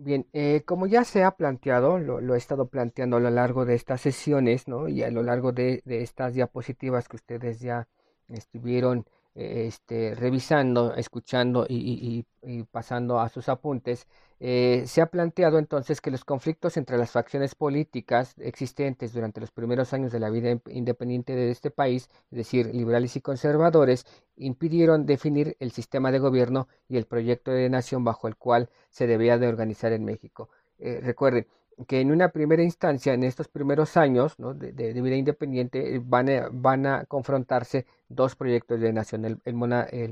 Bien, eh, como ya se ha planteado, lo, he estado planteando a lo largo de estas sesiones, ¿no? Y a lo largo de, de estas diapositivas que ustedes ya estuvieron este, revisando, escuchando y, pasando a sus apuntes, eh, se ha planteado entonces que los conflictos entre las facciones políticas existentes durante los primeros años de la vida independiente de este país, es decir, liberales y conservadores, impidieron definir el sistema de gobierno y el proyecto de nación bajo el cual se debía de organizar en México. Eh, recuerden, que en una primera instancia, en estos primeros años de, vida independiente, eh, van a, van a, confrontarse dos proyectos de nación, el, el,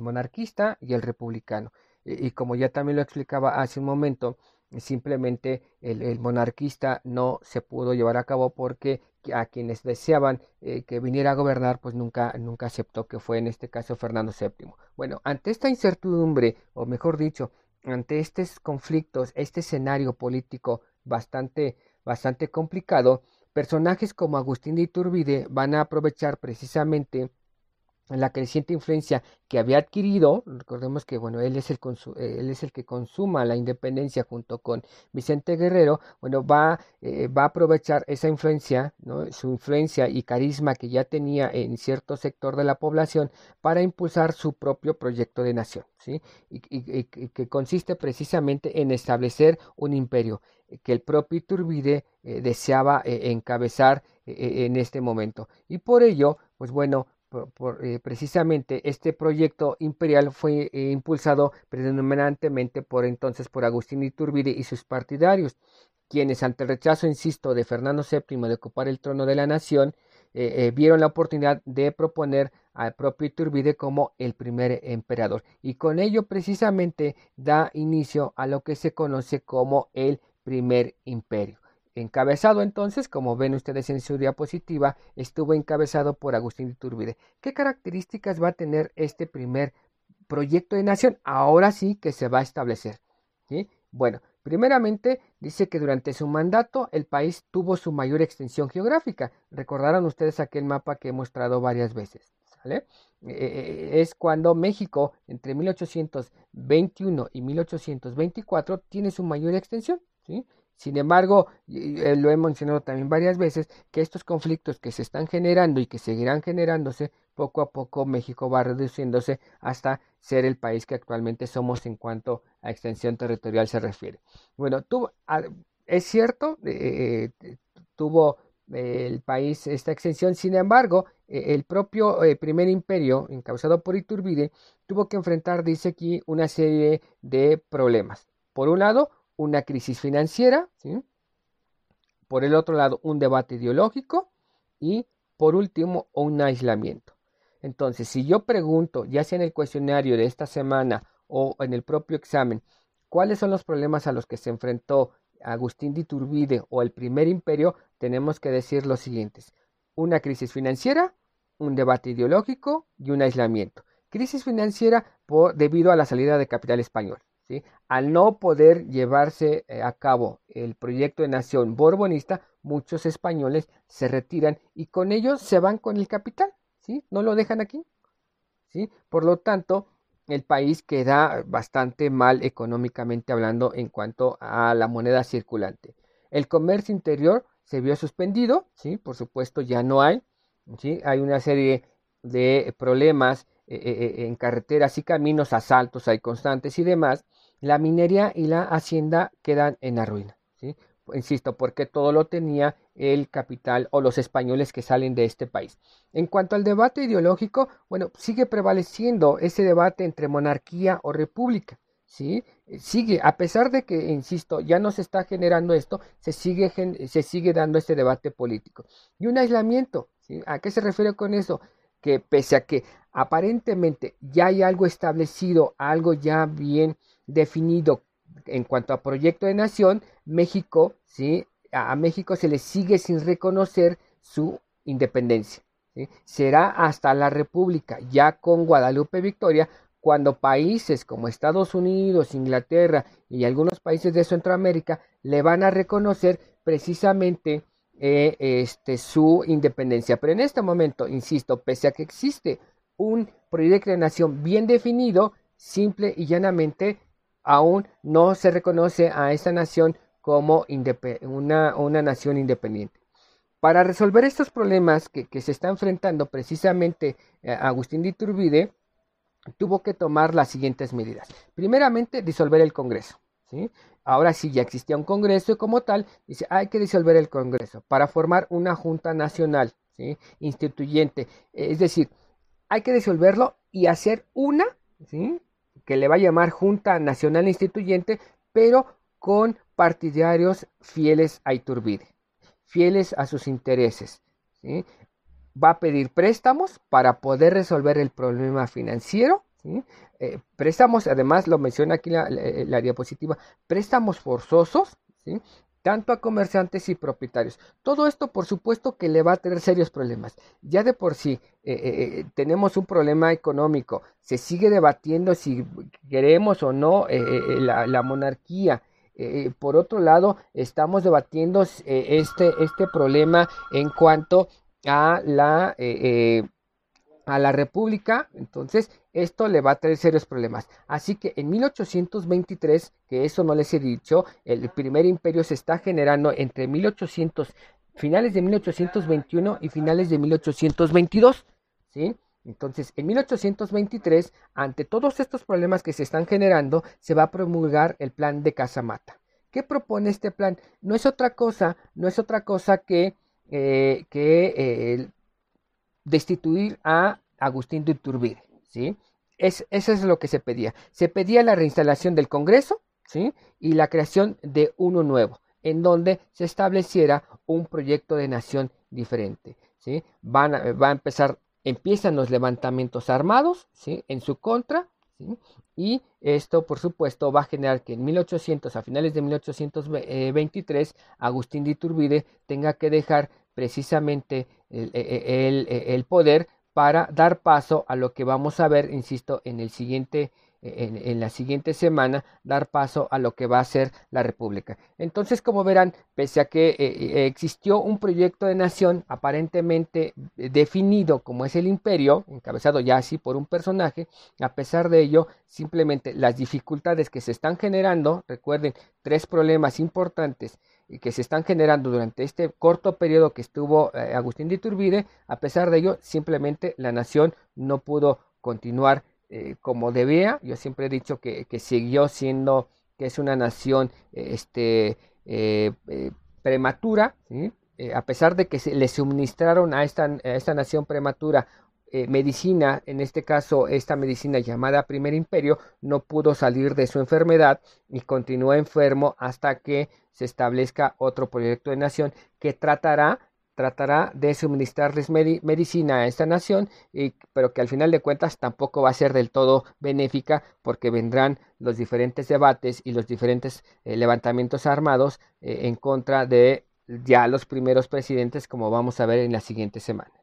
monarquista y el republicano. Y, como ya también lo explicaba hace un momento, simplemente el, monarquista no se pudo llevar a cabo porque a quienes deseaban eh, que viniera a gobernar, pues nunca, nunca aceptó que fue en este caso Fernando VII. Bueno, ante esta incertidumbre, o mejor dicho, ante estos conflictos, este escenario político bastante, bastante complicado, personajes como Agustín de Iturbide van a aprovechar precisamente la creciente influencia que había adquirido, recordemos que bueno, él es el él es el que consuma la independencia junto con Vicente Guerrero, bueno, va, eh, va a aprovechar esa influencia, ¿no? su influencia y carisma que ya tenía en cierto sector de la población para impulsar su propio proyecto de nación, ¿sí? Y, que consiste precisamente en establecer un imperio que el propio Iturbide eh, deseaba eh, encabezar en este momento. Y por ello, pues bueno, eh, precisamente este proyecto imperial fue eh, impulsado predominantemente por entonces por Agustín Iturbide y sus partidarios, quienes ante el rechazo, insisto, de Fernando VII de ocupar el trono de la nación, eh, vieron la oportunidad de proponer al propio Iturbide como el primer emperador. Y con ello precisamente da inicio a lo que se conoce como el primer imperio. Encabezado entonces, como ven ustedes en su diapositiva, estuvo encabezado por Agustín de Iturbide. ¿Qué características va a tener este primer proyecto de nación? Ahora sí que se va a establecer. Bueno, primeramente dice que durante su mandato el país tuvo su mayor extensión geográfica. Recordarán ustedes aquel mapa que he mostrado varias veces. ¿sale? Eh, eh, es cuando México entre 1821 y 1824 tiene su mayor extensión. ¿sí? Sin embargo, eh, lo he mencionado también varias veces, que estos conflictos que se están generando y que seguirán generándose, poco a poco México va reduciéndose hasta ser el país que actualmente somos en cuanto a extensión territorial se refiere. Bueno, ah, es cierto, eh, eh, tuvo el país esta extensión, sin embargo, el propio primer imperio, encausado por Iturbide, tuvo que enfrentar, dice aquí, una serie de problemas. Por un lado, una crisis financiera, por el otro lado un debate ideológico y por último un aislamiento. Entonces, si yo pregunto, ya sea en el cuestionario de esta semana o en el propio examen, cuáles son los problemas a los que se enfrentó Agustín de Iturbide o el primer imperio, tenemos que decir los siguientes. Una crisis financiera, un debate ideológico y un aislamiento. Crisis financiera por, debido a la salida de capital español. Al no poder llevarse eh, a cabo el proyecto de nación borbonista, muchos españoles se retiran y con ellos se van con el capital, ¿sí? No lo dejan aquí, ¿sí? Por lo tanto, el país queda bastante mal económicamente hablando en cuanto a la moneda circulante. El comercio interior se vio suspendido, ¿sí? Por supuesto ya no hay, ¿sí? Hay una serie de problemas eh, eh, en carreteras y caminos, asaltos hay constantes y demás, la minería y la hacienda quedan en la ruina. ¿sí? Insisto, porque todo lo tenía el capital o los españoles que salen de este país. En cuanto al debate ideológico, bueno, sigue prevaleciendo ese debate entre monarquía o república. ¿sí? Sigue, a pesar de que, insisto, ya no se está generando esto, se sigue, se sigue dando este debate político. Y un aislamiento. ¿A qué se refiere con eso? Que pese a que aparentemente ya hay algo establecido, algo ya bien definido en cuanto a proyecto de nación, México, ¿sí? a México se le sigue sin reconocer su independencia. Será hasta la República, ya con Guadalupe Victoria, cuando países como Estados Unidos, Inglaterra y algunos países de Centroamérica le van a reconocer precisamente eh, este, su independencia. Pero en este momento, insisto, pese a que existe un proyecto de nación bien definido, simple y llanamente aún no se reconoce a esta nación como una, nación independiente. Para resolver estos problemas que, se está enfrentando precisamente eh, Agustín de Iturbide, tuvo que tomar las siguientes medidas. Primeramente, disolver el Congreso. Ahora sí, ya existía un Congreso y como tal, dice, hay que disolver el Congreso para formar una Junta Nacional ¿sí? instituyente. Es decir, hay que disolverlo y hacer una, ¿sí? Que le va a llamar Junta Nacional Instituyente, pero con partidarios fieles a Iturbide, fieles a sus intereses. ¿sí? Va a pedir préstamos para poder resolver el problema financiero. Eh, préstamos, además lo menciona aquí la, la, diapositiva, préstamos forzosos, ¿sí? Tanto a comerciantes y propietarios. Todo esto, por supuesto, que le va a tener serios problemas. Ya de por sí eh, eh, tenemos un problema económico. Se sigue debatiendo si queremos o no la, la, monarquía. Eh, por otro lado, estamos debatiendo eh, este, este problema en cuanto a la, eh, a la República. Entonces, esto le va a traer serios problemas. Así que en 1823, que eso no les he dicho, el primer imperio se está generando entre 1800, finales de 1821 y finales de 1822. ¿Sí? Entonces, en 1823, ante todos estos problemas que se están generando, se va a promulgar el plan de Casamata. ¿Qué propone este plan? No es otra cosa, no es otra cosa que, eh, que eh, destituir a Agustín de Iturbide, ¿sí? Es, eso es lo que se pedía. Se pedía la reinstalación del Congreso, ¿sí? Y la creación de uno nuevo, en donde se estableciera un proyecto de nación diferente, ¿sí? Van va a empezar empiezan los levantamientos armados ¿sí? en su contra y esto por supuesto va a generar que en 1800 a finales de 1823 Agustín de Iturbide tenga que dejar precisamente el, el, el poder para dar paso a lo que vamos a ver insisto en la siguiente semana dar paso a lo que va a ser la República. Entonces, como verán, pese a que existió un proyecto de nación aparentemente definido como es el imperio, encabezado ya así por un personaje, a pesar de ello, simplemente las dificultades que se están generando, recuerden, tres problemas importantes que se están generando durante este corto periodo que estuvo eh, Agustín de Iturbide, a pesar de ello, simplemente la nación no pudo continuar eh, como debía. Yo siempre he dicho que, siguió siendo, que es una nación este, eh, eh, prematura, a pesar de que se le suministraron a esta, a esta nación prematura medicina, en este caso esta medicina llamada Primer Imperio, no pudo salir de su enfermedad y continuó enfermo hasta que se establezca otro proyecto de nación que tratará tratará de suministrarles medicina a esta nación, y, pero que al final de cuentas tampoco va a ser del todo benéfica porque vendrán los diferentes debates y los diferentes eh, levantamientos armados eh, en contra de ya los primeros presidentes como vamos a ver en la siguiente semana.